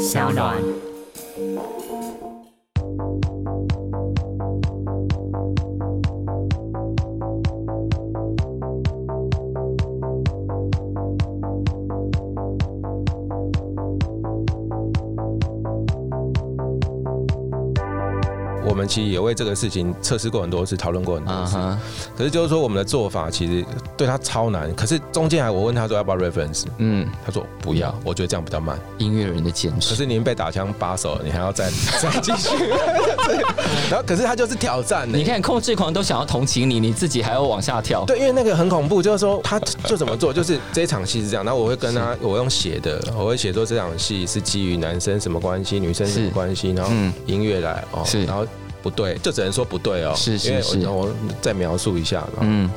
小暖。其实也为这个事情测试过很多次，讨论过很多次。可是就是说，我们的做法其实对他超难。可是中间还我问他说要不要 reference，嗯，他说不要，我觉得这样比较慢。音乐人的坚持。可是您被打枪把手，你还要再 再继续。然后可是他就是挑战。你看控制狂都想要同情你，你自己还要往下跳。对，因为那个很恐怖，就是说他就怎么做，就是这场戏是这样。然后我会跟他，我用写的，我会写说这场戏是基于男生什么关系，女生什么关系，然后音乐来哦，是，然后。不对，就只能说不对哦。是是是，我再描述一下。嗯。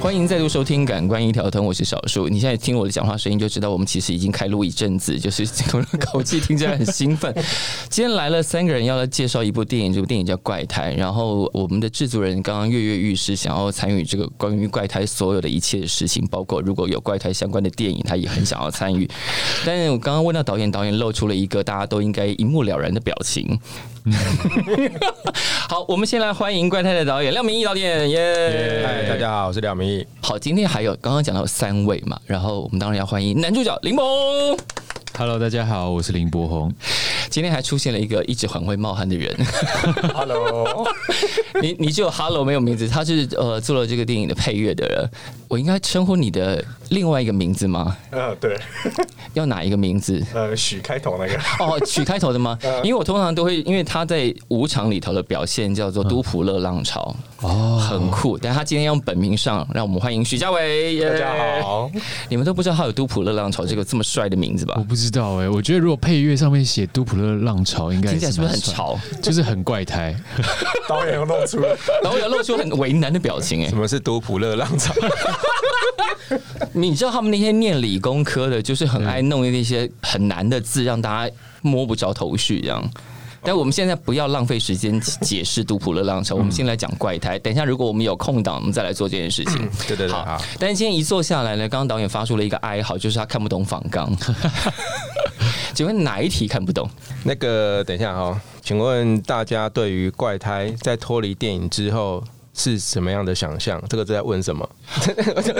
欢迎再度收听《感官一条通》，我是小树。你现在听我的讲话声音，就知道我们其实已经开录一阵子，就是口气听起来很兴奋。今天来了三个人，要来介绍一部电影，这部电影叫《怪胎》。然后我们的制作人刚刚跃跃欲试，想要参与这个关于怪胎所有的一切事情，包括如果有怪胎相关的电影，他也很想要参与。但是我刚刚问到导演，导演露出了一个大家都应该一目了然的表情。好，我们先来欢迎怪胎的导演廖明义导演，耶！嗨，大家好，我是廖明义。好，今天还有刚刚讲到三位嘛，然后我们当然要欢迎男主角林博。Hello，大家好，我是林柏宏。今天还出现了一个一直很会冒汗的人。Hello，你你只有 Hello 没有名字，他是呃做了这个电影的配乐的人。我应该称呼你的另外一个名字吗？呃，对。要哪一个名字？呃，许开头那个。哦，许开头的吗？因为我通常都会，因为他在舞场里头的表现叫做都普勒浪潮，哦，很酷。但他今天用本名上，让我们欢迎许家伟。大家好。你们都不知道他有都普勒浪潮这个这么帅的名字吧？我不知。知道哎，我觉得如果配乐上面写《都普勒浪潮》，应该听起来是不是很潮？就是很怪胎。导演又露出了，导演露出很为难的表情哎。什么是都普勒浪潮？你知道他们那些念理工科的，就是很爱弄那些很难的字，让大家摸不着头绪这样。但我们现在不要浪费时间解释杜普勒浪潮，我们先来讲怪胎。等一下，如果我们有空档，我们再来做这件事情。对对对，好。但是今天一坐下来呢，刚刚导演发出了一个哀嚎，就是他看不懂仿纲。请问哪一题看不懂？那个，等一下哈，请问大家对于怪胎在脱离电影之后？是什么样的想象？这个在问什么？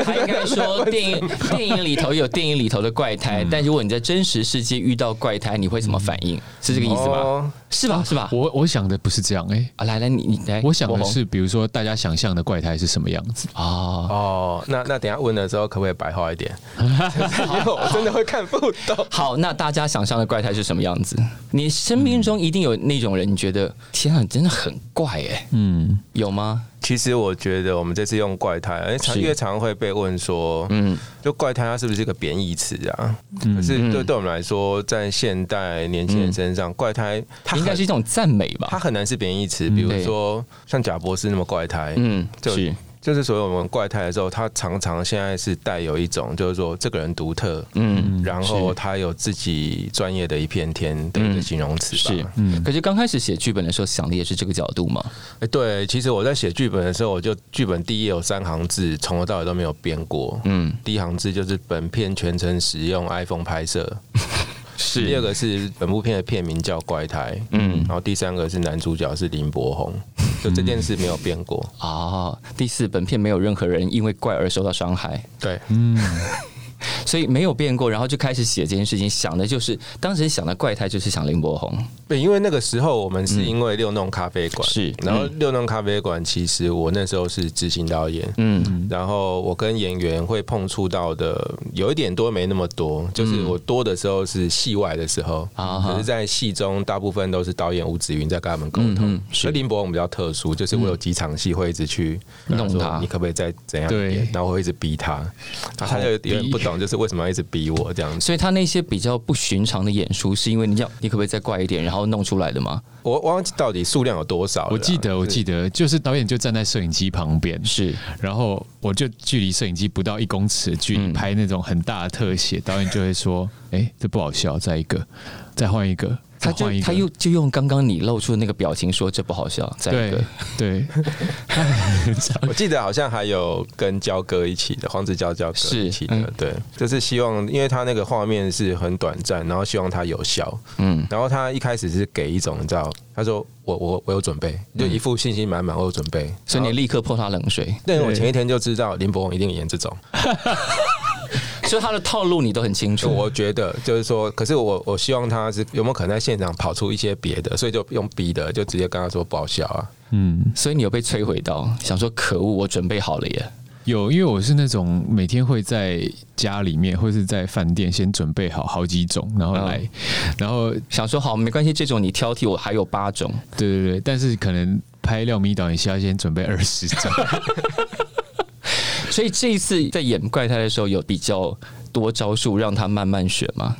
他应该说电影 电影里头有电影里头的怪胎，但如果你在真实世界遇到怪胎，你会怎么反应？是这个意思吗？是吧？是吧？我我想的不是这样哎。啊，来来，你你来，我想的是，比如说大家想象的怪胎是什么样子啊？哦，那那等下问了之后可不可以白话一点？因为我真的会看不懂。好，那大家想象的怪胎是什么样子？你生命中一定有那种人，你觉得天啊，真的很怪哎。嗯，有吗？其实我觉得我们这次用怪胎，哎，常越常会被问说，嗯，就怪胎它是不是一个贬义词啊？可是对对我们来说，在现代年轻人身上，怪胎它应该是一种赞美吧？它很难是贬义词，比如说像贾博士那么怪胎，嗯，就是。就是所以我们怪胎的时候，他常常现在是带有一种，就是说这个人独特，嗯，然后他有自己专业的一片天的一个形容词是，嗯。可是刚开始写剧本的时候想的也是这个角度吗？哎，对，其实我在写剧本的时候，我就剧本第一页有三行字，从头到尾都没有变过，嗯。第一行字就是本片全程使用 iPhone 拍摄。是第二个是本部片的片名叫怪胎，嗯，然后第三个是男主角是林柏宏，就这件事没有变过啊。第四，本片没有任何人因为怪而受到伤害，对，嗯。所以没有变过，然后就开始写这件事情，想的就是当时想的怪胎就是想林柏宏。对，因为那个时候我们是因为六弄咖啡馆，是，然后六弄咖啡馆其实我那时候是执行导演，嗯，然后我跟演员会碰触到的有一点多没那么多，就是我多的时候是戏外的时候，啊，可是在戏中大部分都是导演吴子云在跟他们沟通。所以林博我们比较特殊，就是我有几场戏会一直去弄他，你可不可以再怎样演？然后我会一直逼他，他就有点不懂，就是为什么要一直逼我这样子？所以他那些比较不寻常的演出，是因为你要你可不可以再怪一点，然后弄出来的吗？我忘记到底数量有多少。我记得，我记得就是导演就站在摄影机旁边，是，然后我就距离摄影机不到一公尺的距离拍那种很大的特写，导演就会说：“哎，这不好笑，再一个，再换一个。”他就他又就用刚刚你露出的那个表情说这不好笑，再一个。对，我记得好像还有跟焦哥一起的黄子佼焦哥一起的，对，就是希望因为他那个画面是很短暂，然后希望他有效，嗯，然后他一开始是给一种你知道，他说我我我有准备，就一副信心满满，我有准备，所以你立刻泼他冷水。但是我前一天就知道林柏宏一定演这种。所以他的套路你都很清楚。我觉得就是说，可是我我希望他是有没有可能在现场跑出一些别的，所以就用逼的，就直接跟他说不好笑啊。嗯，所以你有被摧毁到，想说可恶，我准备好了耶。有，因为我是那种每天会在家里面或是在饭店先准备好好几种，然后来，然后想说好没关系，这种你挑剔，我还有八种。对对对，但是可能拍廖咪导演需要先准备二十种。所以这一次在演怪胎的时候，有比较多招数让他慢慢学吗？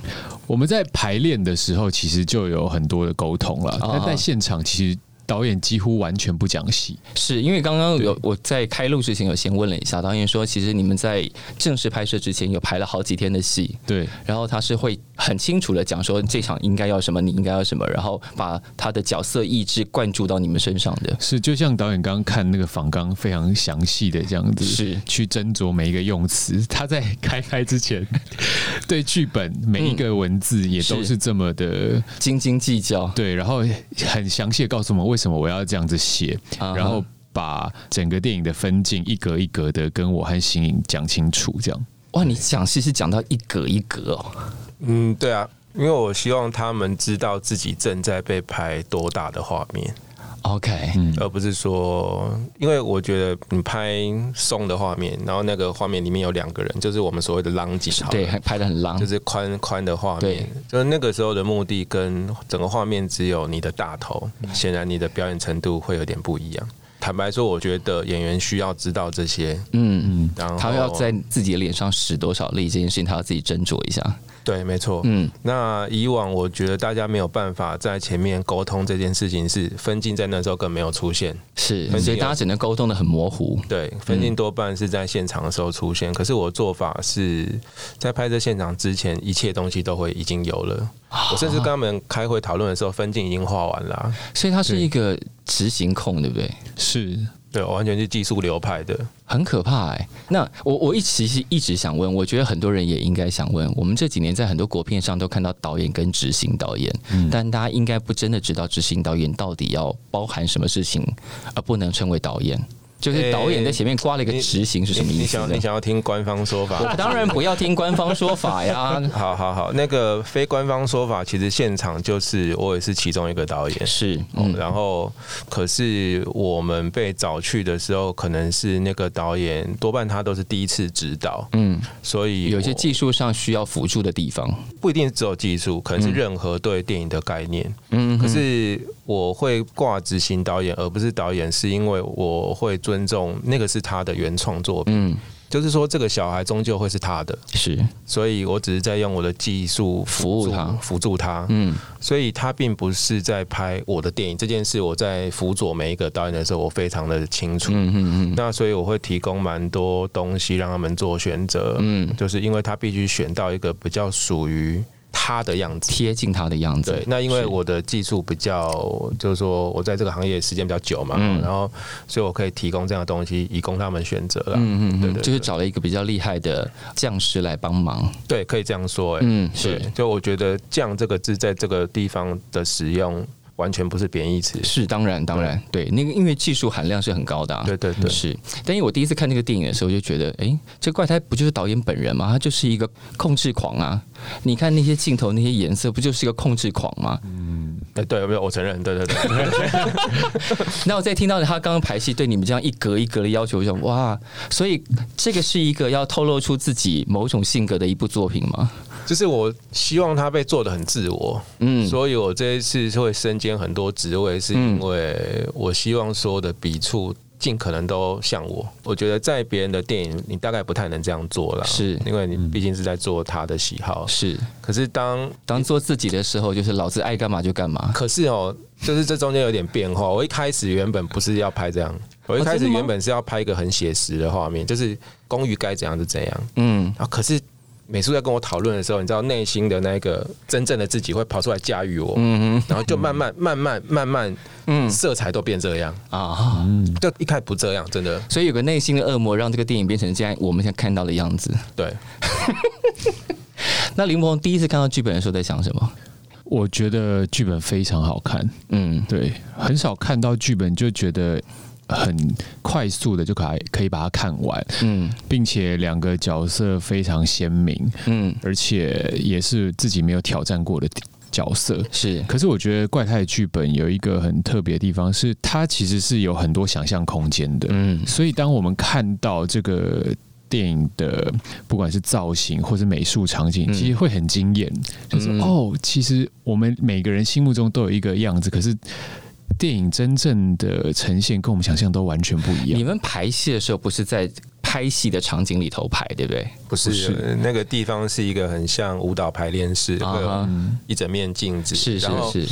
我们在排练的时候，其实就有很多的沟通了。但在现场，其实。导演几乎完全不讲戏，是因为刚刚有我在开录之前有先问了一下导演，说其实你们在正式拍摄之前有排了好几天的戏，对，然后他是会很清楚的讲说这场应该要什么，你应该要什么，然后把他的角色意志灌注到你们身上的，是就像导演刚刚看那个访纲非常详细的这样子，是。去斟酌每一个用词，他在开拍之前 对剧本每一个文字也都是。这么的斤斤计较，对，然后很详细的告诉我们为。什么我要这样子写？然后把整个电影的分镜一格一格的跟我和新颖讲清楚，这样哇！你讲戏是讲到一格一格哦。嗯，对啊，因为我希望他们知道自己正在被拍多大的画面。OK，而不是说，因为我觉得你拍松的画面，然后那个画面里面有两个人，就是我们所谓的浪景，对，拍的很浪，就是宽宽的画面，就是那个时候的目的跟整个画面只有你的大头，显然你的表演程度会有点不一样。坦白说，我觉得演员需要知道这些，嗯嗯，然后他要在自己的脸上使多少力，这件事情他要自己斟酌一下。对，没错。嗯，那以往我觉得大家没有办法在前面沟通这件事情，是分镜在那时候更没有出现，是，所以大家只能沟通的很模糊。对，分镜多半是在现场的时候出现。可是我做法是在拍摄现场之前，一切东西都会已经有了。我甚至跟他们开会讨论的时候，分镜已经画完了。所以它是一个执行控，对不对？是。对，完全是技术流派的，很可怕哎。那我我一其实一直想问，我觉得很多人也应该想问，我们这几年在很多国片上都看到导演跟执行导演，但大家应该不真的知道执行导演到底要包含什么事情，而不能称为导演。就是导演在前面挂了一个执行是什么意思？你想你想要听官方说法？我当然不要听官方说法呀。好好好，那个非官方说法，其实现场就是我也是其中一个导演，是。嗯然后可是我们被找去的时候，可能是那个导演多半他都是第一次指导，嗯，所以有些技术上需要辅助的地方，不一定只有技术，可能是任何对电影的概念。嗯，可是我会挂执行导演，而不是导演，是因为我会。尊重那个是他的原创作品，嗯，就是说这个小孩终究会是他的，是，所以我只是在用我的技术服务他，辅助他，嗯，所以他并不是在拍我的电影这件事。我在辅佐每一个导演的时候，我非常的清楚，嗯嗯嗯，那所以我会提供蛮多东西让他们做选择，嗯，就是因为他必须选到一个比较属于。他的样子贴近他的样子，对。那因为我的技术比较，就是说我在这个行业时间比较久嘛，然后所以我可以提供这样的东西，以供他们选择了。嗯嗯，对对，就是找了一个比较厉害的匠师来帮忙。对，可以这样说。哎，嗯，是。就我觉得“匠”这个字在这个地方的使用。完全不是贬义词，是当然当然对那个，因为技术含量是很高的，对对对，是。但因为我第一次看那个电影的时候，就觉得，哎，这怪胎不就是导演本人吗？他就是一个控制狂啊！你看那些镜头、那些颜色，不就是一个控制狂吗？嗯，哎，对，没有，我承认，对对对。那我再听到他刚刚排戏对你们这样一格一格的要求，就哇，所以这个是一个要透露出自己某种性格的一部作品吗？就是我希望他被做的很自我，嗯，所以我这一次会身兼很多职位，是因为我希望所有的笔触尽可能都像我。我觉得在别人的电影，你大概不太能这样做了，是因为你毕竟是在做他的喜好，是。可是当当做自己的时候，就是老子爱干嘛就干嘛。可是哦，就是这中间有点变化。我一开始原本不是要拍这样，我一开始原本是要拍一个很写实的画面，就是公寓该怎样就怎样，嗯啊，可是。美术在跟我讨论的时候，你知道内心的那个真正的自己会跑出来驾驭我，嗯然后就慢慢慢慢 慢慢，嗯，色彩都变这样啊，就一开始不这样，真的。所以有个内心的恶魔，让这个电影变成现在我们现在看到的样子。对。那林鹏第一次看到剧本的时候在想什么？我觉得剧本非常好看，嗯，对，很少看到剧本就觉得。很快速的就可以可以把它看完，嗯，并且两个角色非常鲜明，嗯，而且也是自己没有挑战过的角色，是。可是我觉得怪胎剧本有一个很特别的地方，是它其实是有很多想象空间的，嗯，所以当我们看到这个电影的不管是造型或者美术场景，其实会很惊艳，就是哦，其实我们每个人心目中都有一个样子，可是。电影真正的呈现跟我们想象都完全不一样。你们排戏的时候不是在拍戏的场景里头排，对不对？不是，那个地方是一个很像舞蹈排练室，会有一整面镜子，是是是，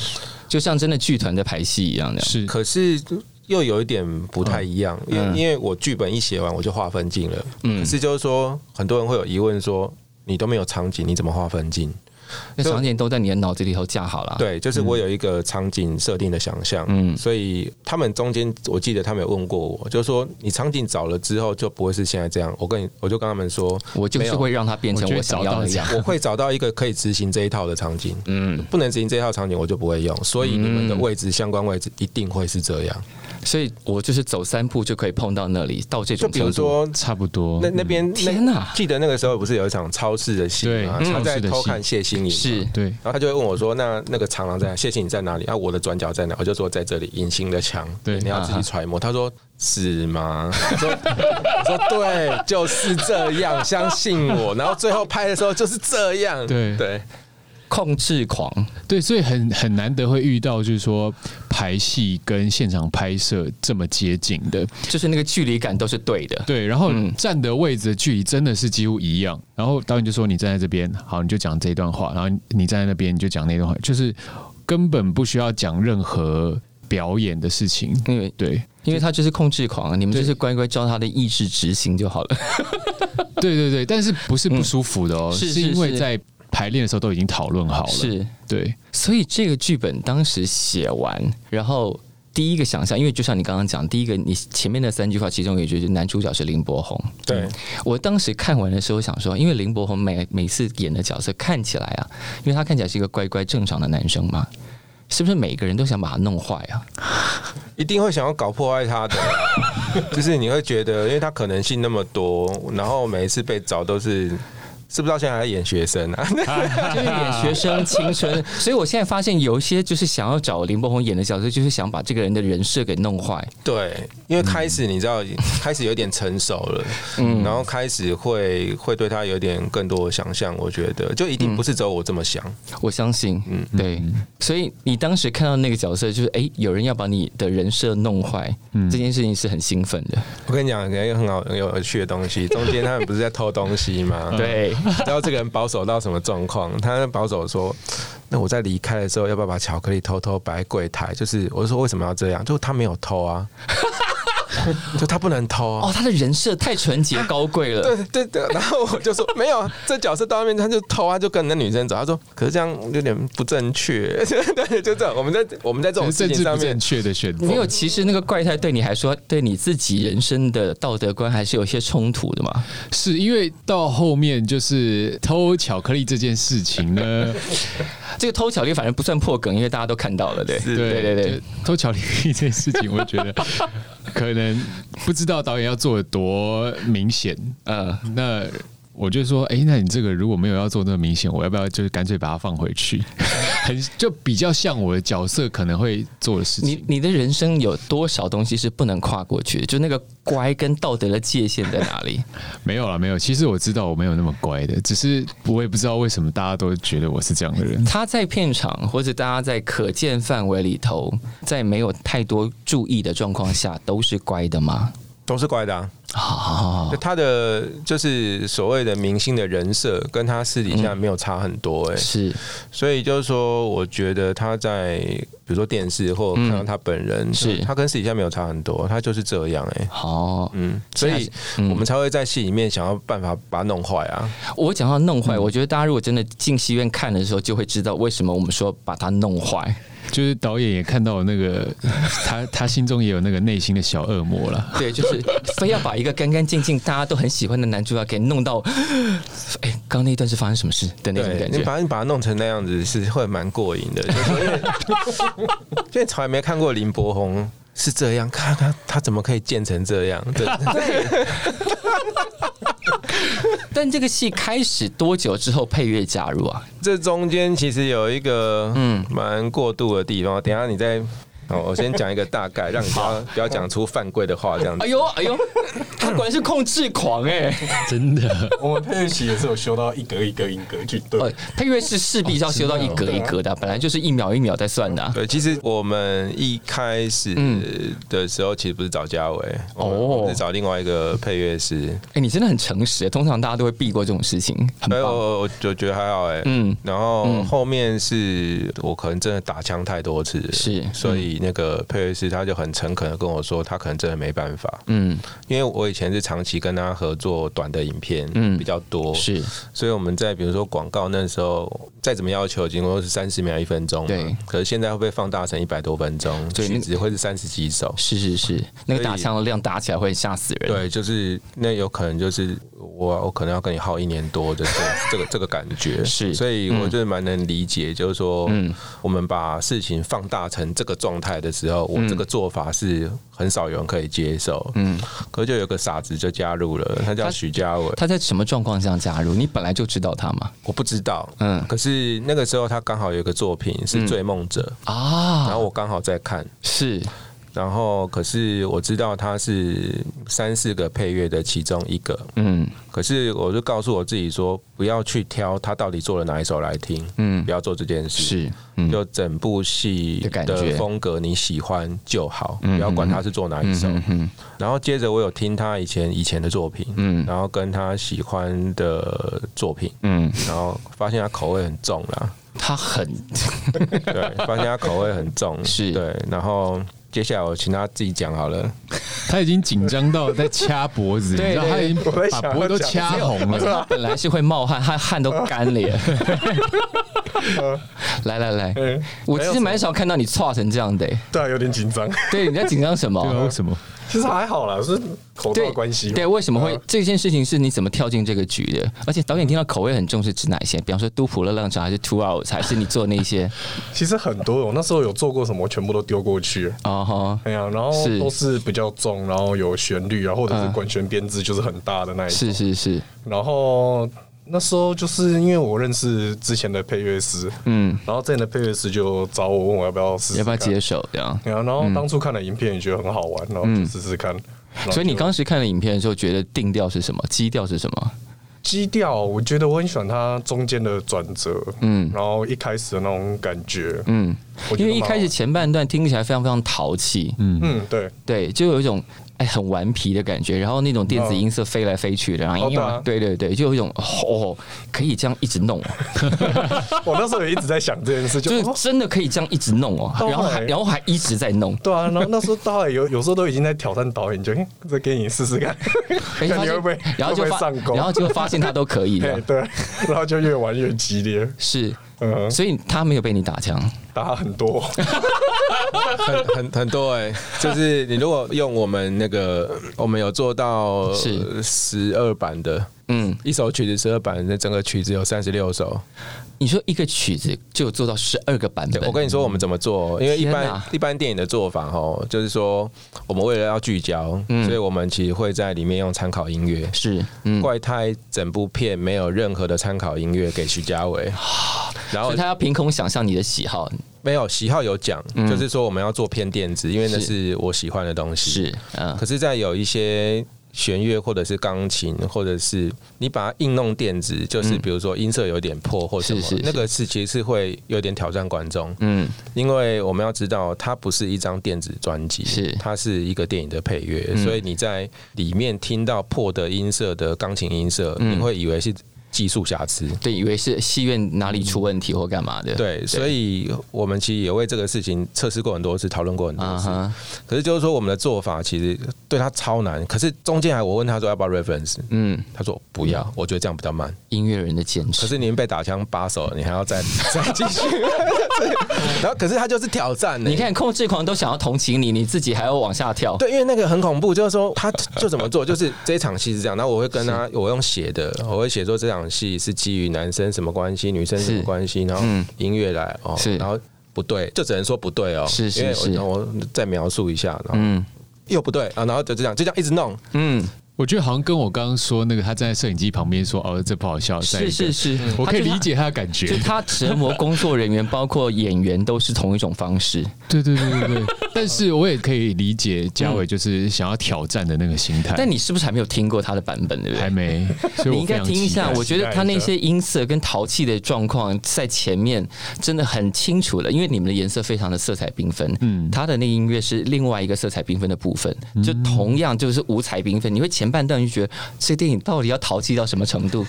就像真的剧团在排戏一样的。是，可是又有一点不太一样，因为因为我剧本一写完我就划分镜了。嗯，可是就是说，很多人会有疑问说，你都没有场景，你怎么划分镜？那场景都在你的脑子里头架好了。对，就是我有一个场景设定的想象，嗯，所以他们中间，我记得他们有问过我，就是说你场景找了之后就不会是现在这样。我跟你，我就跟他们说，我就是会让它变成我想要的样，我会找到一个可以执行这一套的场景。嗯，不能执行这一套场景，我就不会用。所以你们的位置相关位置一定会是这样。所以我就是走三步就可以碰到那里，到这种就比如说差不多。那那边天哪！记得那个时候不是有一场超市的戏吗？他在偷看谢欣颖，是对。然后他就会问我说：“那那个长廊在谢谢你在哪里？然后我的转角在哪？”我就说：“在这里，隐形的墙。”对，你要自己揣摩。他说：“是吗？” 我说：“我说对，就是这样，相信我。”然后最后拍的时候就是这样。对对。控制狂，对，所以很很难得会遇到，就是说排戏跟现场拍摄这么接近的，就是那个距离感都是对的，对，然后站的位置的距离真的。是几乎一样，然后导演就说你站在这边，好，你就讲这一段话，然后你站在那边你就讲那段话，就是根本不需要讲任何表演的事情，因为对，因为他就是控制狂，你们就是乖乖照他的意志执行就好了，对对对，但是不是不舒服的哦，是因为在。排练的时候都已经讨论好了，是。对，所以这个剧本当时写完，然后第一个想象，因为就像你刚刚讲，第一个你前面的三句话，其中有一句是男主角是林柏宏，对。我当时看完的时候想说，因为林柏宏每每次演的角色看起来啊，因为他看起来是一个乖乖正常的男生嘛，是不是每个人都想把他弄坏啊？一定会想要搞破坏他的，就是你会觉得，因为他可能性那么多，然后每一次被找都是。是不是到现在还在演学生啊？就是演学生青春，所以我现在发现有一些就是想要找林柏宏演的角色，就是想把这个人的人设给弄坏。对，因为开始你知道，开始有点成熟了，嗯，然后开始会会对他有点更多的想象。我觉得就一定不是只有我这么想，我相信，嗯，对。所以你当时看到那个角色，就是哎，有人要把你的人设弄坏，这件事情是很兴奋的。我跟你讲，一个很好很有趣的东西，中间他们不是在偷东西吗？对。然后这个人保守到什么状况？他保守说：“那我在离开的时候，要不要把巧克力偷偷摆柜台？”就是，我就说为什么要这样？就他没有偷啊。就他不能偷哦，他的人设太纯洁高贵了。对对对，然后我就说没有，这角色到外面他就偷啊，就跟那女生走。他说，可是这样有点不正确。对，就这样。我们在我们在这种事情上面正确的选择。没有，其实那个怪胎对你还说，对你自己人生的道德观还是有些冲突的嘛。是因为到后面就是偷巧克力这件事情呢，这个偷巧克力反正不算破梗，因为大家都看到了。对对对对，偷巧克力这件事情，我觉得。可能不知道导演要做的多明显，呃，那。我就说，哎，那你这个如果没有要做那么明显，我要不要就是干脆把它放回去？很就比较像我的角色可能会做的事情。你你的人生有多少东西是不能跨过去的？就那个乖跟道德的界限在哪里？没有了，没有。其实我知道我没有那么乖的，只是我也不知道为什么大家都觉得我是这样的人。他在片场或者大家在可见范围里头，在没有太多注意的状况下，都是乖的吗？都是乖的啊。啊，他的就是所谓的明星的人设，跟他私底下没有差很多，哎，是，所以就是说，我觉得他在比如说电视或看到他本人，是。他跟私底下没有差很多，他就是这样，哎，好，嗯，所以我们才会在戏里面想要办法把他弄坏啊。我讲到弄坏，我觉得大家如果真的进戏院看的时候，就会知道为什么我们说把他弄坏。就是导演也看到那个，他他心中也有那个内心的小恶魔了。对，就是非要把一个干干净净、大家都很喜欢的男主角给弄到，哎，刚刚那一段是发生什么事的那种感觉？你把你把他弄成那样子，是会蛮过瘾的。因为 因为从来没看过林柏宏是这样，看他他怎么可以建成这样？对。但这个戏开始多久之后配乐加入啊？这中间其实有一个嗯蛮过渡的地方，等下你再。哦，我先讲一个大概，让你不要不要讲出犯规的话，这样子。哎呦哎呦，他果然是控制狂哎，真的。我们配乐器也是有修到一格一格一格去对。配乐是势必要修到一格一格的，本来就是一秒一秒在算的。对，其实我们一开始的时候，其实不是找嘉伟，哦，是找另外一个配乐师。哎，你真的很诚实，通常大家都会避过这种事情。没有，我就觉得还好哎。嗯，然后后面是我可能真的打枪太多次，是，所以。那个佩瑞斯他就很诚恳的跟我说，他可能真的没办法，嗯，因为我以前是长期跟他合作短的影片，嗯，比较多，是，所以我们在比如说广告那时候再怎么要求，经过是三十秒一分钟，对，可是现在会被放大成一百多分钟，所以只会是三十几首，是是是，那个打枪的量打起来会吓死人，对，就是那有可能就是我我可能要跟你耗一年多的这 这个这个感觉，是，所以我就蛮能理解，就是说，嗯，我们把事情放大成这个状态。的时候，我这个做法是很少有人可以接受。嗯，可就有个傻子就加入了，他叫许家伟。他在什么状况下加入？你本来就知道他吗？我不知道。嗯，可是那个时候他刚好有一个作品是《追梦者》啊，然后我刚好在看。是。然后，可是我知道他是三四个配乐的其中一个，嗯，可是我就告诉我自己说，不要去挑他到底做了哪一首来听，嗯，不要做这件事，是，就整部戏的风格你喜欢就好，不要管他是做哪一首。嗯然后接着我有听他以前以前的作品，嗯，然后跟他喜欢的作品，嗯，然后发现他口味很重了，他很，对，发现他口味很重，是。对，然后。接下来我请他自己讲好了。他已经紧张到在掐脖子，你知道他已经把脖子都掐红了。他本来是会冒汗，他汗都干了。来来来，我其实蛮少看到你错成这样的。对，有点紧张。对，你在紧张什么？为什么？其实还好啦，是口罩关系。对，为什么会这件事情是你怎么跳进这个局的？而且导演听到口味很重，是指哪些？比方说都普勒浪潮还是 Two Hours，还是你做那些？其实很多，我那时候有做过什么，全部都丢过去。啊哈，哎呀，然后都是比较重，然后有旋律啊，或者是管弦编制就是很大的那一种。是是是，然后。那时候就是因为我认识之前的配乐师，嗯，然后之前的配乐师就找我问我要不要试，要不要接手这样。然后当初看了影片也觉得很好玩，然后就试试看。所以你当时看了影片的时候，觉得定调是什么？基调是什么？基调，我觉得我很喜欢它中间的转折，嗯，然后一开始的那种感觉，嗯，因为一开始前半段听起来非常非常淘气，嗯嗯，对对，就有一种。哎，很顽皮的感觉，然后那种电子音色飞来飞去的，然后对对对，就有一种哦，可以这样一直弄。我那时候也一直在想这件事，就是真的可以这样一直弄哦，然后还然后还一直在弄。对啊，然后那时候大概有有时候都已经在挑战导演，就 再给你试试看，看你会不会，然后就上钩，然后就发现他都可以 对。对，然后就越玩越激烈。是。嗯，所以他没有被你打枪，打很多，很很很多哎，就是你如果用我们那个，我们有做到是。十二版的，嗯，一首曲子十二版，那整个曲子有三十六首。你说一个曲子就做到十二个版本？我跟你说我们怎么做，因为一般一般电影的做法哈，就是说我们为了要聚焦，所以我们其实会在里面用参考音乐。是，怪胎整部片没有任何的参考音乐给徐家伟。然后他要凭空想象你的喜好，没有喜好有讲，就是说我们要做偏电子，因为那是我喜欢的东西。是，嗯。可是，在有一些弦乐或者是钢琴，或者是你把它硬弄电子，就是比如说音色有点破或什么，那个是其实是会有点挑战观众。嗯，因为我们要知道，它不是一张电子专辑，是。它是一个电影的配乐，所以你在里面听到破的音色的钢琴音色，你会以为是。技术瑕疵，对，以为是戏院哪里出问题或干嘛的，对，所以我们其实也为这个事情测试过很多次，讨论过很多次。可是就是说，我们的做法其实对他超难。可是中间还我问他说要不要 reference，嗯，他说不要，我觉得这样比较慢。音乐人的坚持。可是您被打枪把手了，你还要再 再继续。然后，可是他就是挑战。你看，控制狂都想要同情你，你自己还要往下跳。对，因为那个很恐怖，就是说他就怎么做，就是这一场戏是这样。然后我会跟他，我用写的，我会写作这场。场戏是基于男生什么关系，女生什么关系，然后音乐来哦，然后不对，就只能说不对哦，是是。是，我再描述一下，然后，又不对啊，然后就这样就这样一直弄，嗯。我觉得好像跟我刚刚说那个他站在摄影机旁边说哦这不好笑，是是是，我可以理解他的感觉。就他折磨工作人员，包括演员，都是同一种方式。对对对对对。但是我也可以理解嘉伟就是想要挑战的那个心态。但你是不是还没有听过他的版本？对不对？还没。你应该听一下。我觉得他那些音色跟淘气的状况在前面真的很清楚了，因为你们的颜色非常的色彩缤纷。嗯。他的那音乐是另外一个色彩缤纷的部分，就同样就是五彩缤纷。你会前。半段就觉得这电影到底要淘气到什么程度？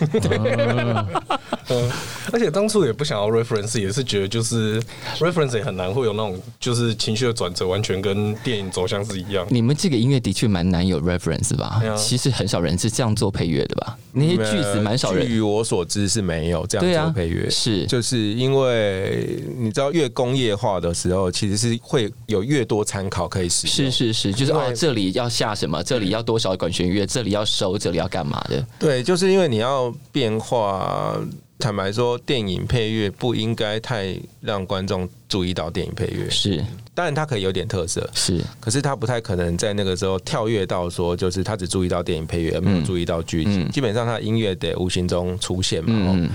嗯，而且当初也不想要 reference，也是觉得就是 reference 也很难会有那种就是情绪的转折，完全跟电影走向是一样。你们这个音乐的确蛮难有 reference 吧？其实很少人是这样做配乐的吧？那些句子蛮少人。据我所知是没有这样做配乐，是就是因为你知道越工业化的时候，其实是会有越多参考可以使用。是是是，就是哦，这里要下什么？这里要多少管弦乐？这里要收，这里要干嘛的？对，就是因为你要变化。坦白说，电影配乐不应该太让观众注意到电影配乐。是，当然它可以有点特色。是，可是它不太可能在那个时候跳跃到说，就是他只注意到电影配乐，而没有注意到剧情。基本上，他音乐得无形中出现嘛。嗯。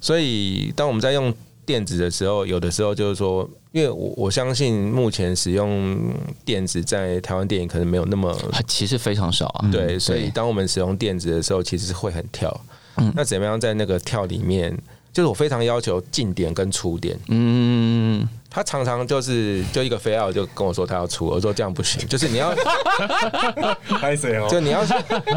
所以，当我们在用电子的时候，有的时候就是说，因为我我相信目前使用电子在台湾电影可能没有那么，其实非常少啊。对，所以当我们使用电子的时候，其实会很跳。那怎么样在那个跳里面？就是我非常要求进点跟出点。嗯。他常常就是就一个非要就跟我说他要出，我说这样不行，就是你要，就你要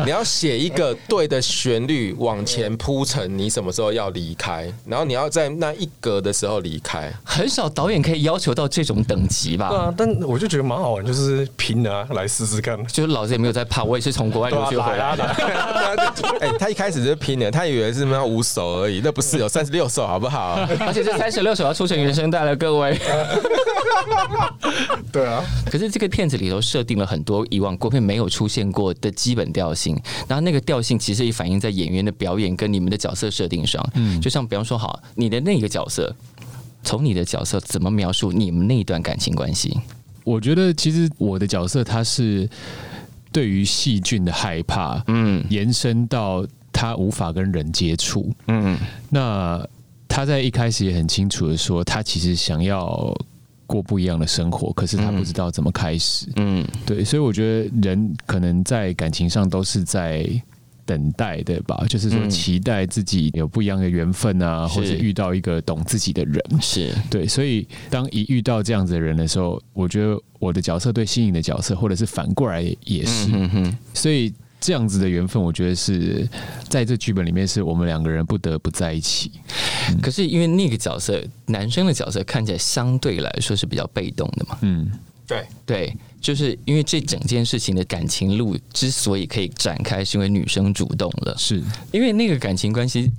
你要写一个对的旋律往前铺陈，你什么时候要离开，然后你要在那一格的时候离开。很少导演可以要求到这种等级吧？对啊，但我就觉得蛮好玩，就是拼啊，来试试看。就是老子也没有在怕，我也是从国外留学回来的。哎，他一开始就拼的，他以为是那五首而已，那不是有三十六首，好不好？而且这三十六首要出成原声带了，各位。对啊，可是这个片子里头设定了很多以往国片没有出现过的基本调性，然后那个调性其实也反映在演员的表演跟你们的角色设定上。嗯，就像比方说，好，你的那个角色，从你的角色怎么描述你们那一段感情关系？我觉得其实我的角色他是对于细菌的害怕，嗯，延伸到他无法跟人接触，嗯，那。他在一开始也很清楚的说，他其实想要过不一样的生活，可是他不知道怎么开始。嗯，对，所以我觉得人可能在感情上都是在等待的吧，就是说期待自己有不一样的缘分啊，或者遇到一个懂自己的人。是对，所以当一遇到这样子的人的时候，我觉得我的角色对新颖的角色，或者是反过来也是。嗯所以。这样子的缘分，我觉得是在这剧本里面，是我们两个人不得不在一起。可是因为那个角色，男生的角色看起来相对来说是比较被动的嘛。嗯，对对，就是因为这整件事情的感情路之所以可以展开，是因为女生主动了。是因为那个感情关系。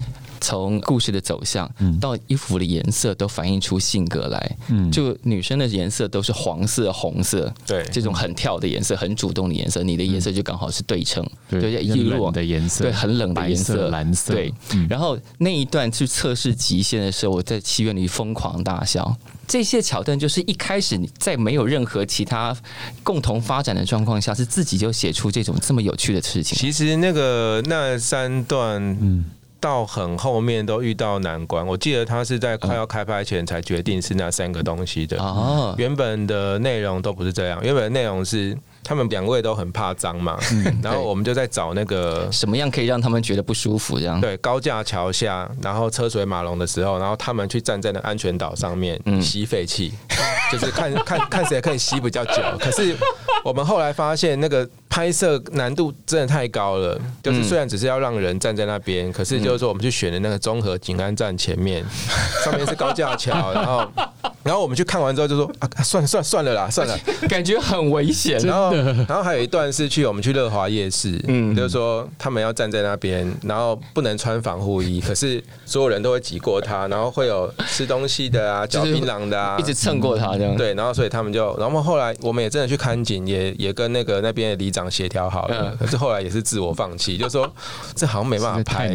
从故事的走向到衣服的颜色都反映出性格来，嗯，就女生的颜色都是黄色、红色，对，这种很跳的颜色、很主动的颜色，你的颜色就刚好是对称，对，一落。的颜色，对，很冷的颜色，蓝色，对。然后那一段去测试极限的时候，我在戏院里疯狂大笑。这些桥段就是一开始在没有任何其他共同发展的状况下，是自己就写出这种这么有趣的事情。其实那个那三段，嗯。到很后面都遇到难关，我记得他是在快要开拍前才决定是那三个东西的。哦，原本的内容都不是这样，原本的内容是他们两位都很怕脏嘛，然后我们就在找那个什么样可以让他们觉得不舒服，这样对高架桥下，然后车水马龙的时候，然后他们去站在那安全岛上面吸废气，就是看看看谁可以吸比较久。可是我们后来发现那个。拍摄难度真的太高了，就是虽然只是要让人站在那边，可是就是说我们去选的那个综合景安站前面，上面是高架桥，然后然后我们去看完之后就说啊，算了算了算了啦，算了，感觉很危险。然后然后还有一段是去我们去乐华夜市，嗯，就是说他们要站在那边，然后不能穿防护衣，可是所有人都会挤过他，然后会有吃东西的啊，嚼槟榔的啊，一直蹭过他这样。对，然后所以他们就，然后后来我们也真的去看景，也也跟那个那边的里长。协调好了，可是后来也是自我放弃，就说这好像没办法拍，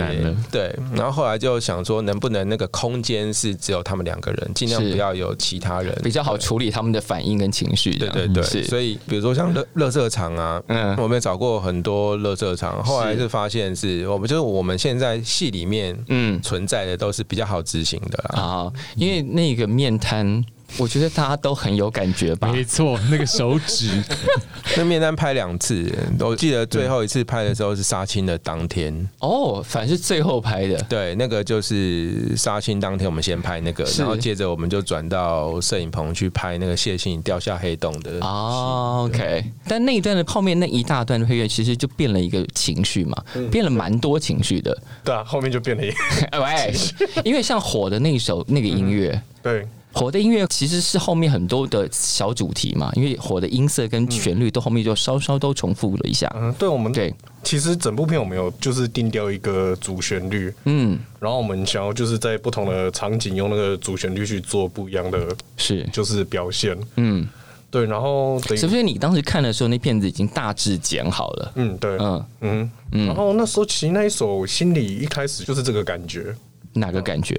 对。然后后来就想说，能不能那个空间是只有他们两个人，尽量不要有其他人，比较好处理他们的反应跟情绪。对对对，所以比如说像乐乐色场啊，嗯，我们也找过很多乐色场，后来是。发现是我们就是我们现在戏里面嗯。存在的都是比较好执行的啦。啊，因为那个面瘫。我觉得大家都很有感觉吧？没错，那个手指，那面单拍两次，我记得最后一次拍的时候是杀青的当天。哦，反正是最后拍的。对，那个就是杀青当天，我们先拍那个，然后接着我们就转到摄影棚去拍那个谢欣掉下黑洞的。哦，OK。但那一段的后面那一大段的配乐，其实就变了一个情绪嘛，变了蛮多情绪的。对啊，后面就变了一。喂，因为像火的那一首那个音乐，对。火的音乐其实是后面很多的小主题嘛，因为火的音色跟旋律都后面就稍稍都重复了一下。嗯，对，我们对，其实整部片我们有就是定掉一个主旋律，嗯，然后我们想要就是在不同的场景用那个主旋律去做不一样的，是。就是表现，嗯，对，然后是不是你当时看的时候那片子已经大致剪好了？嗯，对，嗯。嗯。嗯，然后那时候其实那一首心里一开始就是这个感觉，哪个感觉？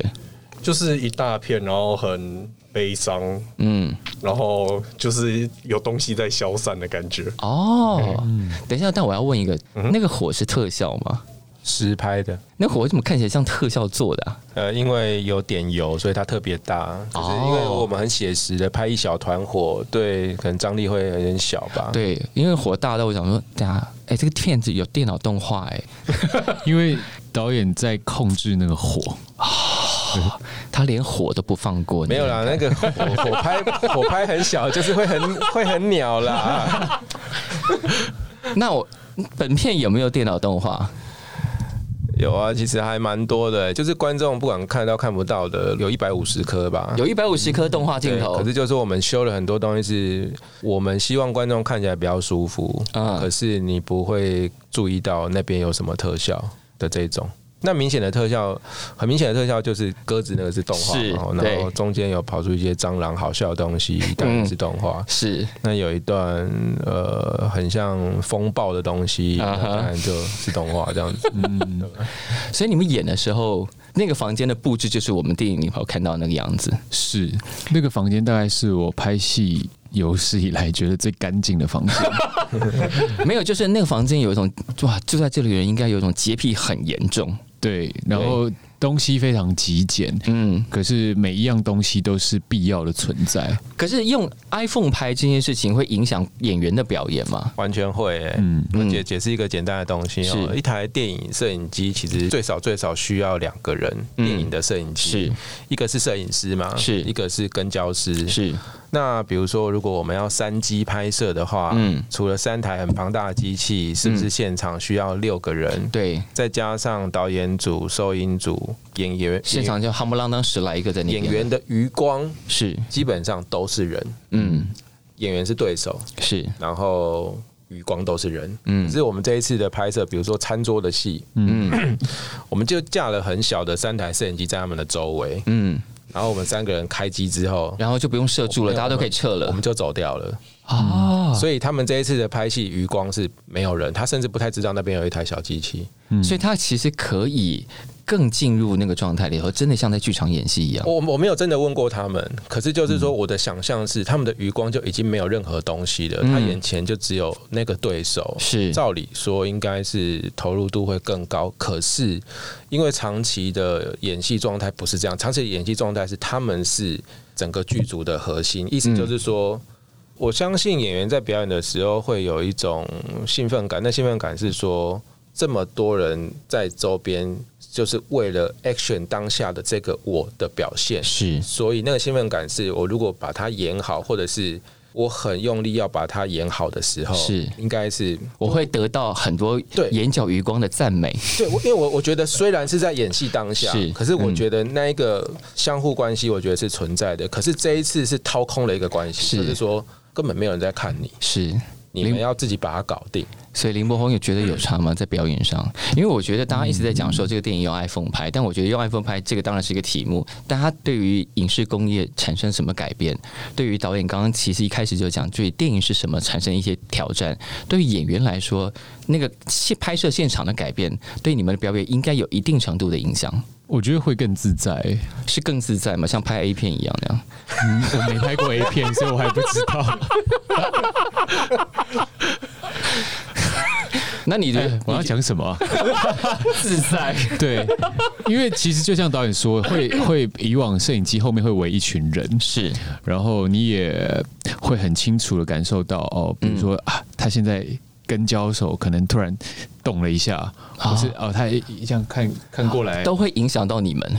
就是一大片，然后很悲伤，嗯，然后就是有东西在消散的感觉。哦，等一下，但我要问一个，那个火是特效吗？实拍的。那火怎么看起来像特效做的？呃，因为有点油，所以它特别大。就是因为我们很写实的拍一小团火，对，可能张力会有点小吧。对，因为火大到我想说，等下，哎，这个片子有电脑动画，哎，因为导演在控制那个火。他连火都不放过，没有啦，那个火火拍火拍很小，就是会很 会很鸟啦。那我本片有没有电脑动画？有啊，其实还蛮多的，就是观众不管看到看不到的，有一百五十颗吧，有一百五十颗动画镜头。可是就是我们修了很多东西，是我们希望观众看起来比较舒服啊。可是你不会注意到那边有什么特效的这种。那明显的特效，很明显的特效就是鸽子那个是动画，然后中间有跑出一些蟑螂好笑的东西，当然是动画。是，那有一段呃很像风暴的东西，当然就是动画这样子。嗯，所以你们演的时候，那个房间的布置就是我们电影里头看到那个样子。是，那个房间大概是我拍戏。有史以来觉得最干净的房间，没有，就是那个房间有一种哇，住在这里的人应该有一种洁癖很严重，对，然后。东西非常极简，嗯，可是每一样东西都是必要的存在。可是用 iPhone 拍这件事情会影响演员的表演吗？完全会，嗯，解解释一个简单的东西哦，一台电影摄影机其实最少最少需要两个人，电影的摄影机是一个是摄影师嘛，是一个是跟焦师，是。那比如说如果我们要三机拍摄的话，嗯，除了三台很庞大的机器，是不是现场需要六个人？对，再加上导演组、收音组。演员现场就夯不啷当十来一个在那演员的余光是。基本上都是人，嗯，演员是对手是，然后余光都是人，嗯，只是我们这一次的拍摄，比如说餐桌的戏，嗯，我们就架了很小的三台摄影机在他们的周围，嗯，然后我们三个人开机之后，然后就不用摄住了，大家都可以撤了，我们就走掉了。哦，所以他们这一次的拍戏余光是没有人，他甚至不太知道那边有一台小机器，嗯。所以他其实可以。更进入那个状态里头，真的像在剧场演戏一样。我我没有真的问过他们，可是就是说，我的想象是，他们的余光就已经没有任何东西了，他眼前就只有那个对手。是，照理说应该是投入度会更高，可是因为长期的演戏状态不是这样，长期的演戏状态是他们是整个剧组的核心，意思就是说。我相信演员在表演的时候会有一种兴奋感，那兴奋感是说这么多人在周边，就是为了 action 当下的这个我的表现，是，所以那个兴奋感是我如果把它演好，或者是。我很用力要把它演好的时候，是应该是我会得到很多对眼角余光的赞美。对，我因为我我觉得虽然是在演戏当下，是，可是我觉得那一个相互关系，我觉得是存在的。可是这一次是掏空了一个关系，就是说根本没有人在看你，是。你们要自己把它搞定，所以林柏宏有觉得有差吗？在表演上，因为我觉得大家一直在讲说这个电影用 iPhone 拍，但我觉得用 iPhone 拍这个当然是一个题目，但它对于影视工业产生什么改变？对于导演刚刚其实一开始就讲，对电影是什么产生一些挑战？对于演员来说，那个现拍摄现场的改变，对你们的表演应该有一定程度的影响。我觉得会更自在，是更自在吗？像拍 A 片一样那样？嗯，我没拍过 A 片，所以我还不知道。那你的我要讲什么？自在。对，因为其实就像导演说，会 会以往摄影机后面会围一群人，是，然后你也会很清楚的感受到哦，比如说啊，他现在跟交手可能突然动了一下。不是哦，他这样看看过来，都会影响到你们。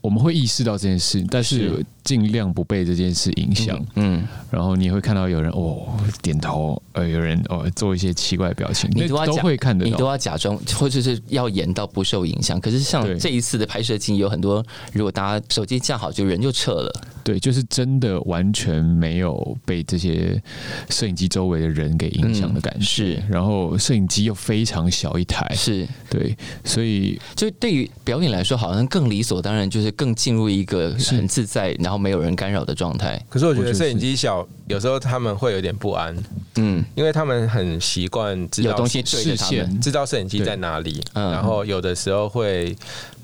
我们会意识到这件事，但是尽量不被这件事影响。嗯，然后你会看到有人哦点头，呃，有人哦做一些奇怪的表情，你都都会看得到，你都要假装或者是要演到不受影响。可是像这一次的拍摄经有很多，如果大家手机架好，就人就撤了。对，就是真的完全没有被这些摄影机周围的人给影响的感觉。是，然后摄影机又非常小一台，是。对，所以就对于表演来说，好像更理所当然，就是更进入一个很自在，然后没有人干扰的状态。可是我觉得摄影机小，有时候他们会有点不安，嗯，因为他们很习惯有东西视线，知道摄影机在哪里，然后有的时候会，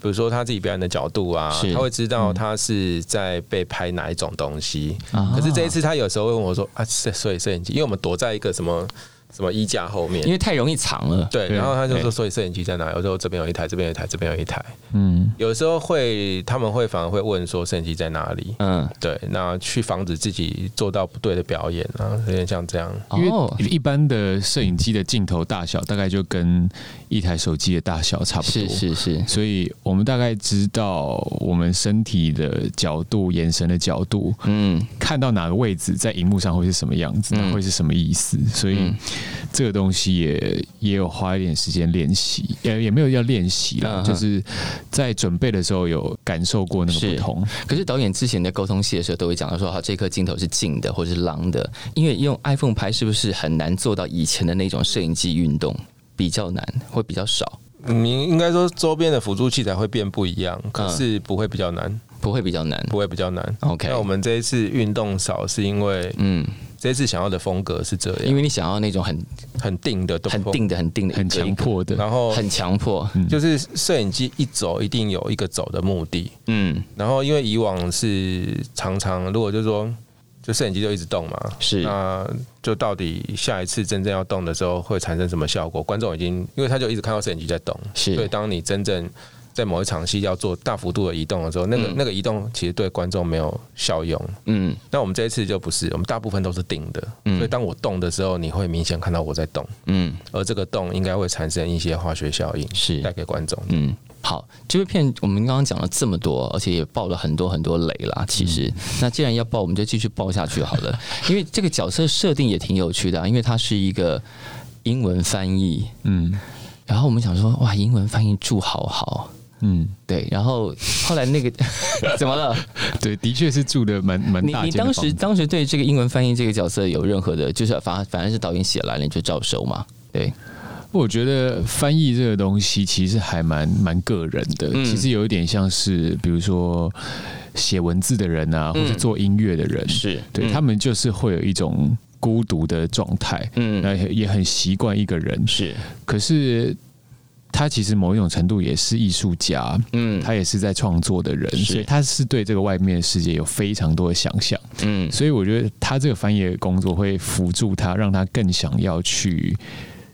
比如说他自己表演的角度啊，他会知道他是在被拍哪一种东西。可是这一次，他有时候会问我说：“啊，所以摄影机，因为我们躲在一个什么？”什么衣架后面？因为太容易藏了。对，然后他就说：“所以摄影机在哪？”有时候这边有一台，这边有一台，这边有一台。嗯，有时候会他们会反而会问说：“摄影机在哪里？”嗯，对，那去防止自己做到不对的表演啊，有点像这样。因为一般的摄影机的镜头大小大概就跟一台手机的大小差不多。是是是，所以我们大概知道我们身体的角度、眼神的角度，嗯，看到哪个位置在荧幕上会是什么样子，会是什么意思，所以。这个东西也也有花一点时间练习，也也没有要练习了，就是在准备的时候有感受过那个不同。可是导演之前在沟通戏的时候都会讲到说，好，这颗镜头是近的或者是狼的，因为用 iPhone 拍是不是很难做到以前的那种摄影机运动，比较难，会比较少。你应该说周边的辅助器材会变不一样，可是不会比较难，不会比较难，不会比较难。OK，那我们这一次运动少是因为嗯。这次想要的风格是这样，因为你想要那种很很定的、很定的、很定的、很强迫的，然后很强迫，就是摄影机一走一定有一个走的目的。嗯，然后因为以往是常常如果就是说，就摄影机就一直动嘛，是。那就到底下一次真正要动的时候会产生什么效果？观众已经因为他就一直看到摄影机在动，是，所以当你真正。在某一场戏要做大幅度的移动的时候，那个那个移动其实对观众没有效用。嗯，那我们这一次就不是，我们大部分都是定的。嗯，所以当我动的时候，你会明显看到我在动。嗯，而这个动应该会产生一些化学效应，是带给观众。嗯，好，这部片我们刚刚讲了这么多，而且也爆了很多很多雷啦。其实，那既然要爆，我们就继续爆下去好了。因为这个角色设定也挺有趣的，啊因为它是一个英文翻译。嗯，然后我们想说，哇，英文翻译住好好。嗯，对，然后后来那个 怎么了？对，的确是住的蛮蛮大。你你当时当时对这个英文翻译这个角色有任何的，就是反反而是导演写来了你就照收嘛？对，我觉得翻译这个东西其实还蛮蛮个人的，其实有一点像是比如说写文字的人啊，或者做音乐的人，是对他们就是会有一种孤独的状态，嗯，那也很习惯一个人，是，可是。他其实某一种程度也是艺术家，嗯，他也是在创作的人，所以他是对这个外面世界有非常多的想象，嗯，所以我觉得他这个翻译工作会辅助他，让他更想要去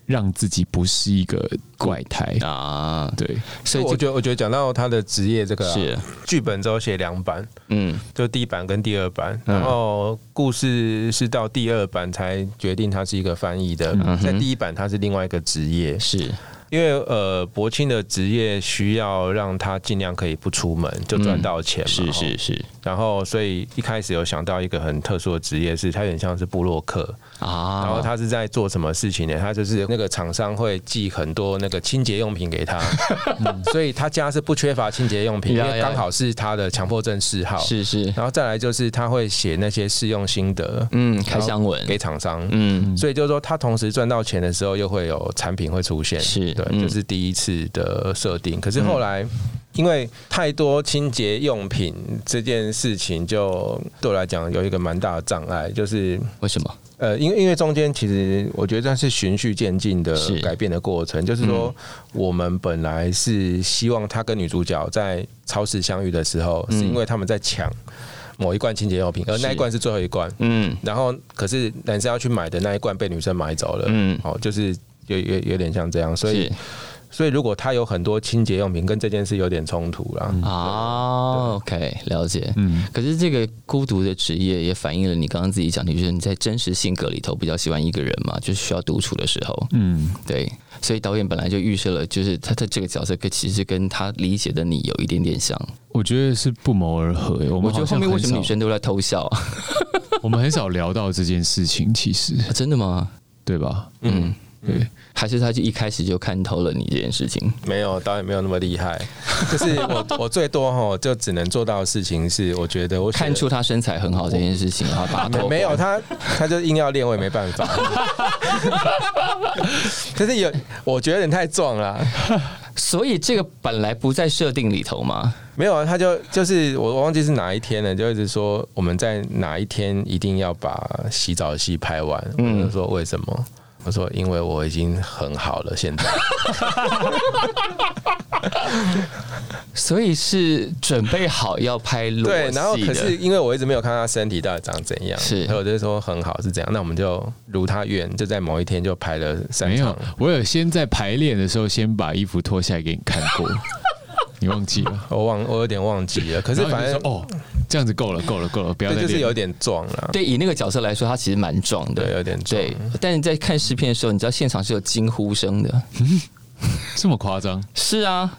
让自己不是一个怪胎。啊。对，所以我觉得，我觉得讲到他的职业这个是。剧本之后写两版，嗯，就第一版跟第二版，然后故事是到第二版才决定他是一个翻译的，在第一版他是另外一个职业是。因为呃，博清的职业需要让他尽量可以不出门就赚到钱嘛，是是是。然后所以一开始有想到一个很特殊的职业，是他有点像是布洛克啊。然后他是在做什么事情呢？他就是那个厂商会寄很多那个清洁用品给他，所以他家是不缺乏清洁用品，因为刚好是他的强迫症嗜好。是是。然后再来就是他会写那些试用心得，嗯，开箱文给厂商，嗯。所以就是说他同时赚到钱的时候，又会有产品会出现，是。对，就是第一次的设定。可是后来，因为太多清洁用品这件事情，就对我来讲有一个蛮大的障碍。就是为什么？呃，因为因为中间其实我觉得这是循序渐进的改变的过程。就是说，我们本来是希望他跟女主角在超市相遇的时候，是因为他们在抢某一罐清洁用品，而那一罐是最后一罐。嗯。然后，可是男生要去买的那一罐被女生买走了。嗯。哦，就是。有有有点像这样，所以所以如果他有很多清洁用品，跟这件事有点冲突了啊。OK，了解。嗯，可是这个孤独的职业也反映了你刚刚自己讲的，就是你在真实性格里头比较喜欢一个人嘛，就是需要独处的时候。嗯，对。所以导演本来就预设了，就是他的这个角色跟其实跟他理解的你有一点点像。我觉得是不谋而合。我我觉得后面为什么女生都在偷笑？我们很少聊到这件事情，其实真的吗？对吧？嗯。对，还是他就一开始就看透了你这件事情？没有，导演没有那么厉害。就是我，我最多哈，就只能做到的事情是，我觉得我看出他身材很好这件事情，然后把他 没有他，他就硬要练，我也没办法。可是有，我觉得你太壮了，所以这个本来不在设定里头吗？没有啊，他就就是我忘记是哪一天了，就一直说我们在哪一天一定要把洗澡戏拍完。嗯，说为什么？我说：“因为我已经很好了，现在，所以是准备好要拍裸对，然后可是因为我一直没有看他身体到底长怎样，是，我就说很好是这样，那我们就如他愿，就在某一天就拍了三场。我有先在排练的时候先把衣服脱下来给你看过。”你忘记了？我忘，我有点忘记了。可是反正哦，这样子够了，够了，够了，不要再就是有点壮了。对，以那个角色来说，他其实蛮壮的，有点壮。对，但是在看视片的时候，你知道现场是有惊呼声的，这么夸张？是啊，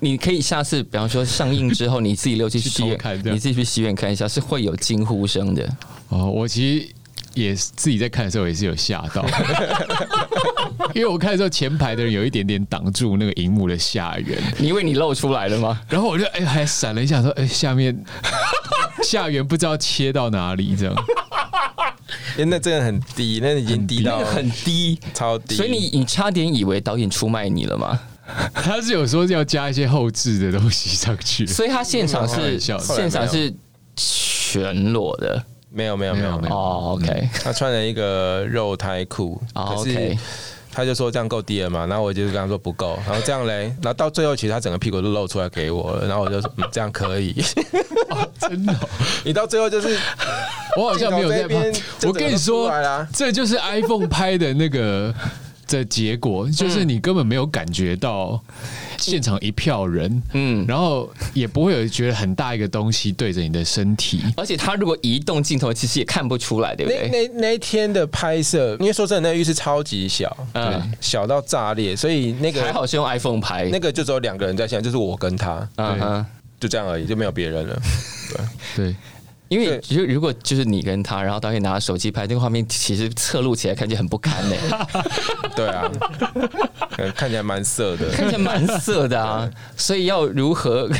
你可以下次，比方说上映之后，你自己溜去戏院看，你自己去戏院看一下，是会有惊呼声的。哦，我其实。也自己在看的时候也是有吓到，因为我看的时候前排的人有一点点挡住那个荧幕的下缘，你以为你露出来了吗？然后我就哎还闪了一下，说哎下面 下缘不知道切到哪里这样，因为那真的很低，那已经低到很低，超低，所以你你差点以为导演出卖你了吗？他是有说要加一些后置的东西上去，所以他现场是现场是全裸的。没有没有没有没有哦，OK，他穿了一个肉胎裤，可是他就说这样够低了嘛，然后我就跟他说不够，然后这样嘞，然后到最后其实他整个屁股都露出来给我了，然后我就说这样可以，真的，你到最后就是我好像没有在拍，我跟你说，这就是 iPhone 拍的那个。的结果就是你根本没有感觉到现场一票人，嗯，然后也不会有觉得很大一个东西对着你的身体，而且他如果移动镜头，其实也看不出来，对不对？那那那天的拍摄，因为说真的，那浴室超级小，嗯，小到炸裂，所以那个还好是用 iPhone 拍，那个就只有两个人在现场，就是我跟他，嗯，就这样而已，就没有别人了，对 对。因为如如果就是你跟他，然后导演拿手机拍，那个画面其实侧录起来看起来很不堪呢。对啊，看起来蛮色的，看起来蛮色的啊。所以要如何？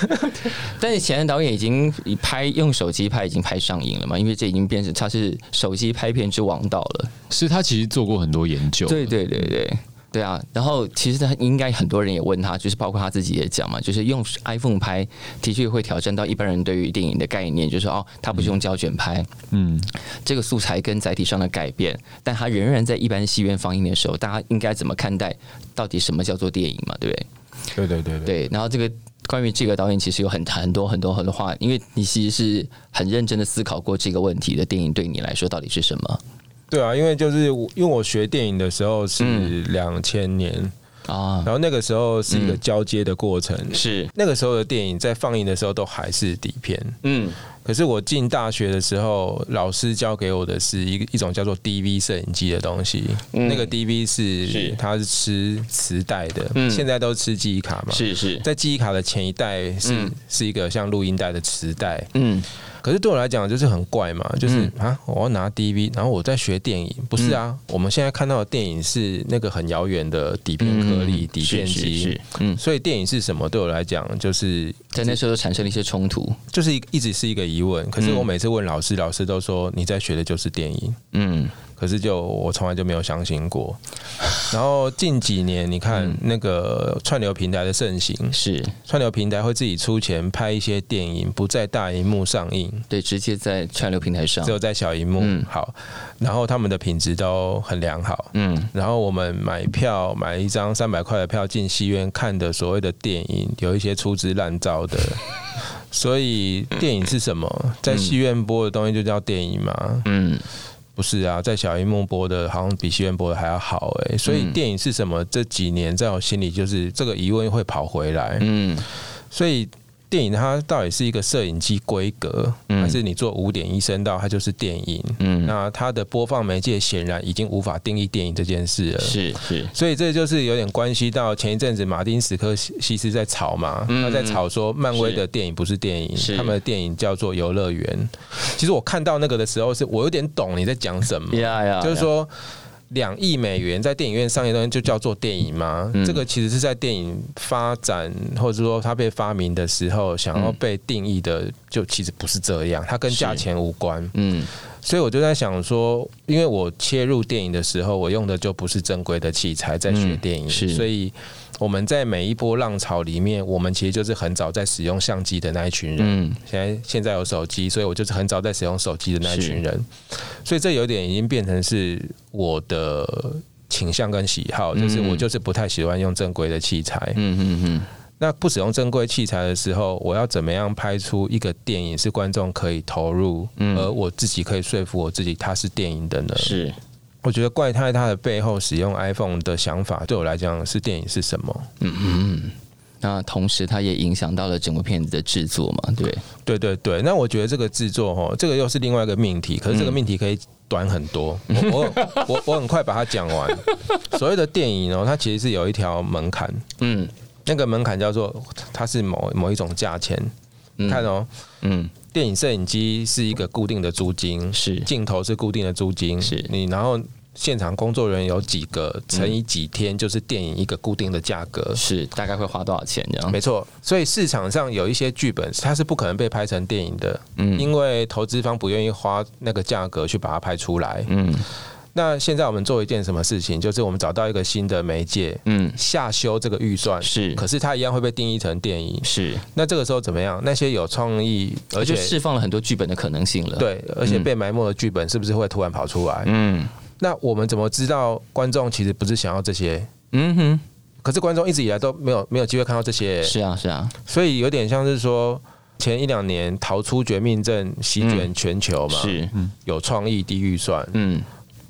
但是前任导演已经拍用手机拍已经拍上瘾了嘛？因为这已经变成他是手机拍片之王道了。是他其实做过很多研究。对对对对。对啊，然后其实他应该很多人也问他，就是包括他自己也讲嘛，就是用 iPhone 拍的确会挑战到一般人对于电影的概念，就是哦，他不是用胶卷拍，嗯，这个素材跟载体上的改变，但他仍然在一般戏院放映的时候，大家应该怎么看待？到底什么叫做电影嘛？对不对？对对对对。然后这个关于这个导演，其实有很很多很多很多话，因为你其实是很认真的思考过这个问题的电影，对你来说到底是什么？对啊，因为就是因为我学电影的时候是两千年啊，然后那个时候是一个交接的过程，是。那个时候的电影在放映的时候都还是底片，嗯。可是我进大学的时候，老师教给我的是一一种叫做 DV 摄影机的东西。那个 DV 是它是吃磁带的，现在都吃记忆卡嘛。是是，在记忆卡的前一代是是一个像录音带的磁带。嗯。可是对我来讲就是很怪嘛，就是啊，我要拿 DV，然后我在学电影，不是啊？我们现在看到的电影是那个很遥远的底片颗粒、底片机，嗯，所以电影是什么？对我来讲，就是在那时候产生了一些冲突，就是一一直是一个疑问。可是我每次问老师，老师都说你在学的就是电影，嗯。可是就我从来就没有相信过，然后近几年你看那个串流平台的盛行，是。串流平台会自己出钱拍一些电影，不在大荧幕上映，对，直接在串流平台上，只有在小荧幕。好，然后他们的品质都很良好，嗯，然后我们买票买一张三百块的票进戏院看的所谓的电影，有一些粗制滥造的，所以电影是什么？在戏院播的东西就叫电影吗？嗯。不是啊，在小荧幕播的，好像比戏院播的还要好哎，所以电影是什么？这几年在我心里就是这个疑问会跑回来，嗯，所以。电影它到底是一个摄影机规格，还是你做五点一声道它就是电影？嗯，那它的播放媒介显然已经无法定义电影这件事了。是是，所以这就是有点关系到前一阵子马丁史科西斯在吵嘛，他在吵说漫威的电影不是电影，他们的电影叫做游乐园。其实我看到那个的时候，是我有点懂你在讲什么，就是说。两亿美元在电影院上映的东西就叫做电影吗？这个其实是在电影发展或者说它被发明的时候想要被定义的，就其实不是这样，它跟价钱无关。嗯，所以我就在想说，因为我切入电影的时候，我用的就不是正规的器材在学电影，所以。我们在每一波浪潮里面，我们其实就是很早在使用相机的那一群人。嗯，现在现在有手机，所以我就是很早在使用手机的那一群人。所以这有点已经变成是我的倾向跟喜好，就是我就是不太喜欢用正规的器材。嗯嗯嗯。那不使用正规器材的时候，我要怎么样拍出一个电影是观众可以投入，而我自己可以说服我自己它是电影的呢？是。我觉得怪胎它的背后使用 iPhone 的想法，对我来讲是电影是什么？嗯嗯，那同时它也影响到了整个片子的制作嘛？对，对对对。那我觉得这个制作哈，这个又是另外一个命题。可是这个命题可以短很多。我我我我很快把它讲完。所谓的电影哦，它其实是有一条门槛。嗯，那个门槛叫做它是某某一种价钱。看哦，嗯。电影摄影机是一个固定的租金，是镜头是固定的租金，是你然后现场工作人员有几个乘以几天，就是电影一个固定的价格，是大概会花多少钱这样？没错，所以市场上有一些剧本它是不可能被拍成电影的，嗯，因为投资方不愿意花那个价格去把它拍出来，嗯。那现在我们做一件什么事情？就是我们找到一个新的媒介，嗯，下修这个预算是，可是它一样会被定义成电影是。那这个时候怎么样？那些有创意而且释放了很多剧本的可能性了，对，而且被埋没的剧本是不是会突然跑出来？嗯，那我们怎么知道观众其实不是想要这些？嗯哼，可是观众一直以来都没有没有机会看到这些，是啊是啊，所以有点像是说前一两年逃出绝命镇席卷全球嘛，是，有创意低预算，嗯。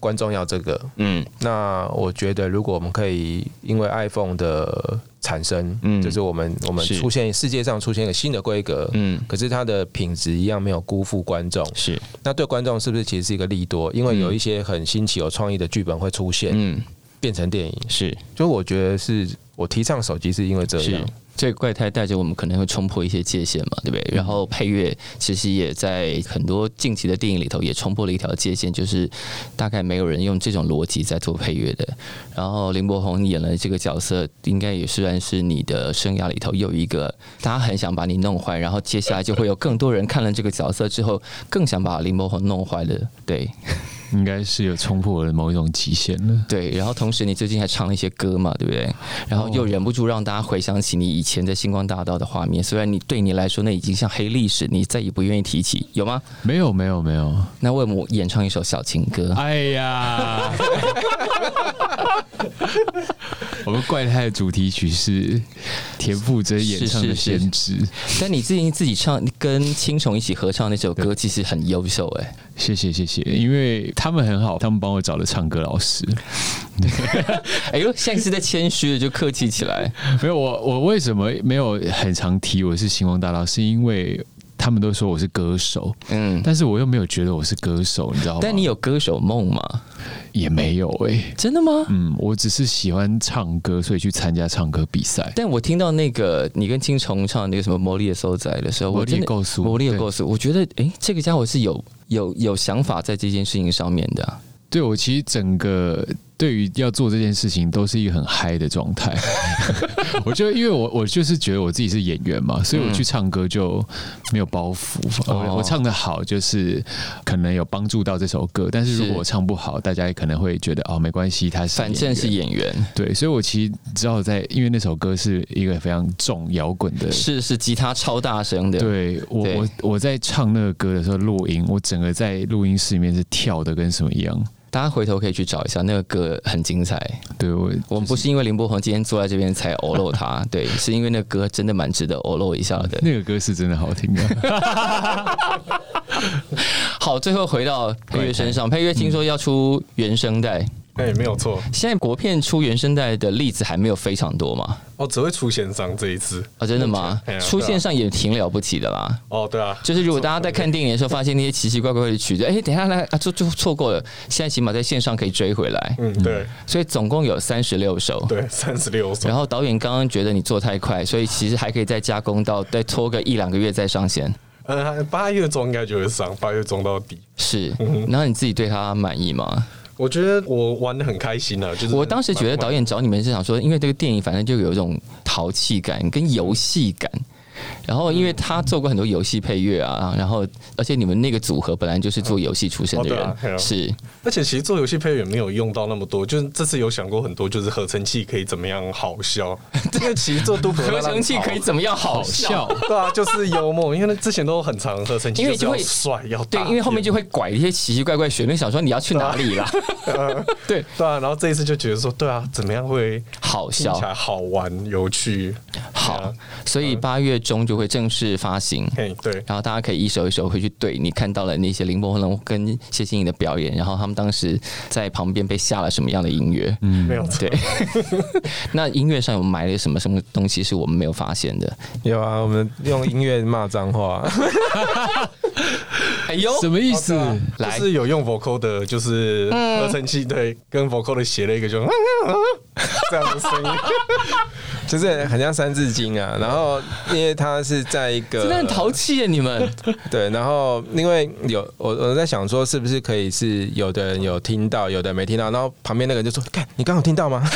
观众要这个，嗯，那我觉得如果我们可以因为 iPhone 的产生，嗯，就是我们我们出现世界上出现一个新的规格，嗯，可是它的品质一样没有辜负观众，是，那对观众是不是其实是一个利多？因为有一些很新奇、有创意的剧本会出现，嗯，变成电影，是，就我觉得是我提倡手机是因为这样。这个怪胎带着我们可能会冲破一些界限嘛，对不对？然后配乐其实也在很多近期的电影里头也冲破了一条界限，就是大概没有人用这种逻辑在做配乐的。然后林柏宏演了这个角色，应该也算是你的生涯里头又一个大家很想把你弄坏，然后接下来就会有更多人看了这个角色之后，更想把林柏宏弄坏的，对。应该是有冲破了某一种极限了。对，然后同时你最近还唱了一些歌嘛，对不对？然后又忍不住让大家回想起你以前在星光大道的画面，虽然你对你来说那已经像黑历史，你再也不愿意提起，有吗？没有，没有，没有。那为我们演唱一首小情歌。哎呀，我们怪胎的主题曲是田馥甄演唱的《先知》，但你最近自己唱跟青虫一起合唱那首歌，其实很优秀哎。谢谢，谢谢，因为。他们很好，他们帮我找了唱歌老师。哎呦，现在是在谦虚的，就客气起来。没有我，我为什么没有很常提我是星光大道？是因为他们都说我是歌手，嗯，但是我又没有觉得我是歌手，你知道吗？但你有歌手梦吗？也没有哎，真的吗？嗯，我只是喜欢唱歌，所以去参加唱歌比赛。但我听到那个你跟青虫唱那个什么《魔力的收仔》的时候，魔力告诉魔力的告诉，我觉得哎，这个家伙是有有有想法在这件事情上面的。对我其实整个。对于要做这件事情，都是一个很嗨的状态。我觉得，因为我我就是觉得我自己是演员嘛，所以我去唱歌就没有包袱。我我唱的好，就是可能有帮助到这首歌。但是如果我唱不好，大家也可能会觉得哦，没关系，他是反正是演员。对，所以我其实知道，在因为那首歌是一个非常重摇滚的，是是吉他超大声的。对我我我在唱那个歌的时候录音，我整个在录音室里面是跳的跟什么一样。大家回头可以去找一下那个歌，很精彩。对我，我们不是因为林柏宏今天坐在这边才 偶露他，对，是因为那个歌真的蛮值得偶露一下的。那个歌是真的好听的。好，最后回到配乐身上，配乐听说要出原声带。哎，没有错。现在国片出原声带的例子还没有非常多嘛？哦，只会出线上这一次啊？真的吗？出线上也挺了不起的啦。哦，对啊，就是如果大家在看电影的时候发现那些奇奇怪怪的曲子，哎，等一下来啊，就就错过了。现在起码在线上可以追回来。嗯，对。所以总共有三十六首。对，三十六首。然后导演刚刚觉得你做太快，所以其实还可以再加工到再拖个一两个月再上线。呃，八月中应该就会上，八月中到底。是。然后你自己对他满意吗？我觉得我玩的很开心啊，就是我当时觉得导演找你们是想说，因为这个电影反正就有一种淘气感跟游戏感。然后，因为他做过很多游戏配乐啊，然后，而且你们那个组合本来就是做游戏出身的人，是。而且，其实做游戏配乐没有用到那么多，就是这次有想过很多，就是合成器可以怎么样好笑。因为其实做都合成器可以怎么样好笑？对啊，就是幽默。因为之前都很长合成器，因为就会帅要对，因为后面就会拐一些奇奇怪怪旋律，想说你要去哪里啦？对对啊，然后这一次就觉得说，对啊，怎么样会好笑、好玩、有趣？好，所以八月中就会正式发行。对，然后大家可以一首一首回去对，你看到了那些林柏宏跟谢欣颖的表演，然后他们当时在旁边被下了什么样的音乐？嗯，没有对。那音乐上有埋了什么什么东西是我们没有发现的？有啊，我们用音乐骂脏话。哎呦，什么意思？来，是有用 vocal 的，就是合成器对，跟 vocal 的写了一个就 这样的声音。就是很像《三字经》啊，然后因为他是在一个真的很淘气啊，你们 对，然后因为有我我在想说，是不是可以是有的人有听到，有的没听到，然后旁边那个人就说：“看，你刚好听到吗？”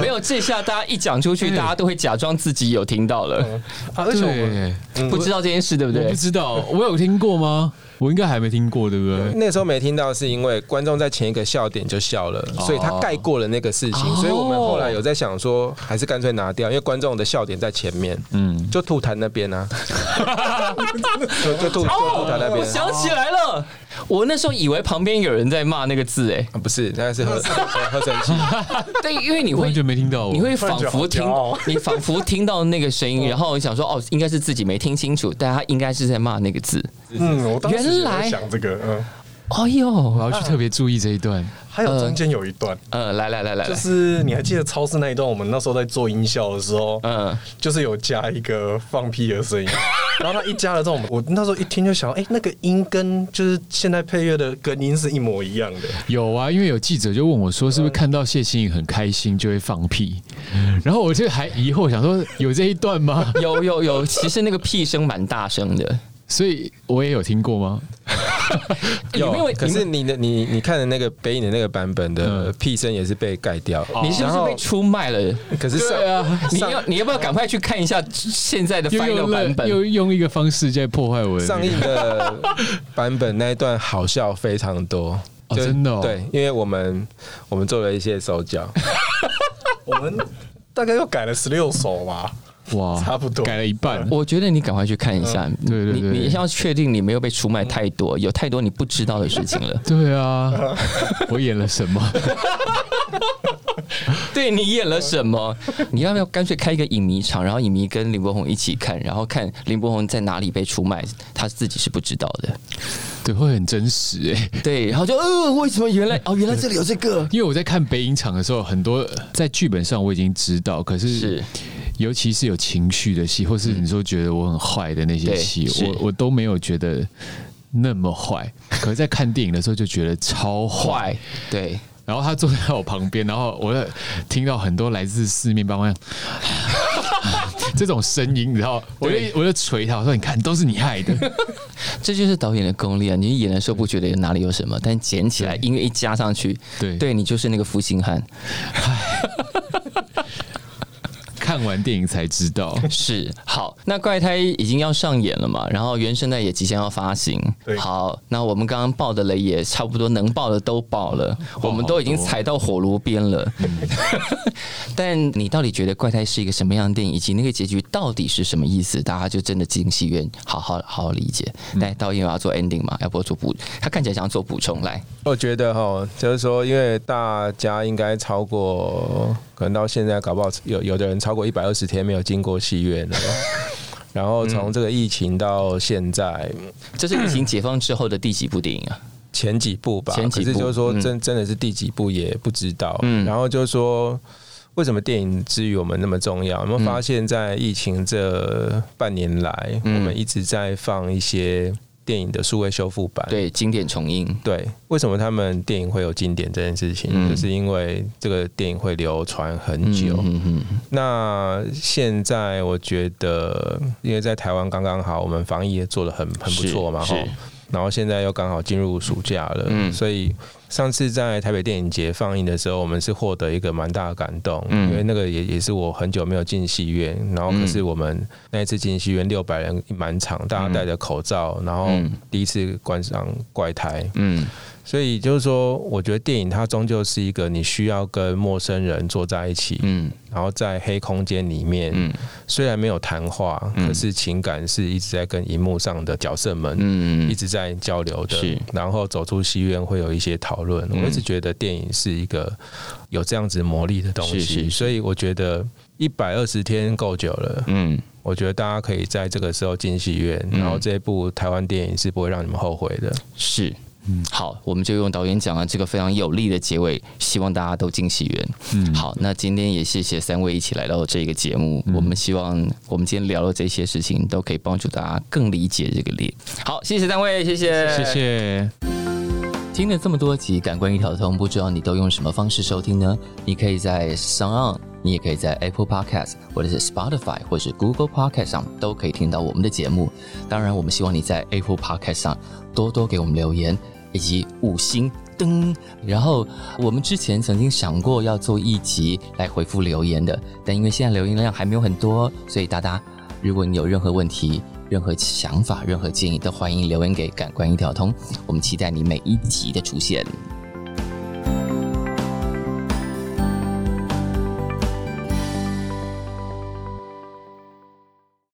没有，这下大家一讲出去，大家都会假装自己有听到了，而且我不知道这件事，对不对？不知道，我有听过吗？我应该还没听过，对不对？那时候没听到，是因为观众在前一个笑点就笑了，所以他盖过了那个事情。所以我们后来有在想说，还是干脆拿掉，因为观众的笑点在前面。嗯，就吐痰那边啊，就就吐就吐痰那边。我想起来了。我那时候以为旁边有人在骂那个字，哎，不是，那是喝 喝神器。对，因为你会完全没听到，你会仿佛听，你仿佛听到那个声音，然后你想说，哦，应该是自己没听清楚，但他应该是在骂那个字。嗯，我当时在想这个，嗯，哎呦，我要去特别注意这一段。还有中间有一段，呃，来来来来，就是你还记得超市那一段？我们那时候在做音效的时候，嗯，就是有加一个放屁的声音，然后他一加了之后，我那时候一听就想，哎，那个音跟就是现在配乐的跟音是一模一样的。有啊，因为有记者就问我说，是不是看到谢欣颖很开心就会放屁？然后我就还疑惑，想说有这一段吗？有有有，其实那个屁声蛮大声的。所以我也有听过吗？有，可是你的你你看的那个北影的那个版本的屁声也是被盖掉，你是不是被出卖了？可是对啊，你要你要不要赶快去看一下现在的 final 版本？又用一个方式在破坏我上映的版本那一段好笑非常多，真的对，因为我们我们做了一些手脚，我们大概又改了十六首吧。哇，差不多改了一半。我觉得你赶快去看一下，对对对，你要确定你没有被出卖太多，有太多你不知道的事情了。对啊，我演了什么？对你演了什么？你要不要干脆开一个影迷场，然后影迷跟林柏宏一起看，然后看林柏宏在哪里被出卖，他自己是不知道的。对，会很真实哎。对，然后就呃，为什么原来哦，原来这里有这个？因为我在看北影场的时候，很多在剧本上我已经知道，可是尤其是有情绪的戏，或是你说觉得我很坏的那些戏，我我都没有觉得那么坏。可是，在看电影的时候就觉得超 坏。对。然后他坐在我旁边，然后我听到很多来自四面八方 这种声音，你知道，我就我就捶他，我说：“你看，都是你害的。”这就是导演的功力啊！你演的时候不觉得哪里有什么，但捡起来音乐一加上去，对，对你就是那个负心汉。看完电影才知道 是好。那怪胎已经要上演了嘛？然后原声带也即将要发行。好，那我们刚刚爆的雷也差不多能爆的都爆了，我们都已经踩到火炉边了。但你到底觉得怪胎是一个什么样的电影，以及那个结局到底是什么意思？大家就真的进戏院好好好好理解。来，导演要做 ending 嘛？要不要做补？他看起来想要做补充。来，我觉得哈，就是说，因为大家应该超过。可能到现在搞不好有有的人超过一百二十天没有经过戏院了，然后从这个疫情到现在，这是疫情解放之后的第几部电影啊？前几部吧，可是就是说真真的是第几部也不知道。嗯，然后就是说为什么电影之于我们那么重要？有没有发现，在疫情这半年来，我们一直在放一些。电影的数位修复版，对经典重映，对为什么他们电影会有经典这件事情，就是因为这个电影会流传很久。嗯那现在我觉得，因为在台湾刚刚好，我们防疫也做的很很不错嘛，哈。然后现在又刚好进入暑假了，所以上次在台北电影节放映的时候，我们是获得一个蛮大的感动，因为那个也也是我很久没有进戏院，然后可是我们那一次进戏院六百人满场，大家戴着口罩，然后第一次观赏怪胎。所以就是说，我觉得电影它终究是一个你需要跟陌生人坐在一起，嗯，然后在黑空间里面，嗯，虽然没有谈话，可是情感是一直在跟荧幕上的角色们，嗯，一直在交流的。是，然后走出戏院会有一些讨论。我一直觉得电影是一个有这样子魔力的东西，所以我觉得一百二十天够久了，嗯，我觉得大家可以在这个时候进戏院，然后这一部台湾电影是不会让你们后悔的。是。嗯，好，我们就用导演讲了这个非常有力的结尾，希望大家都进戏院。嗯，好，那今天也谢谢三位一起来到这个节目。我们希望我们今天聊的这些事情都可以帮助大家更理解这个列。好，谢谢三位，谢谢，谢谢。听了这么多集《感官一条通》，不知道你都用什么方式收听呢？你可以在 Sound，你也可以在 Apple Podcast，或者是 Spotify，或者是 Google Podcast 上都可以听到我们的节目。当然，我们希望你在 Apple Podcast 上多多给我们留言。以及五星灯，然后我们之前曾经想过要做一集来回复留言的，但因为现在留言量还没有很多，所以大家如果你有任何问题、任何想法、任何建议，都欢迎留言给感官一条通，我们期待你每一集的出现。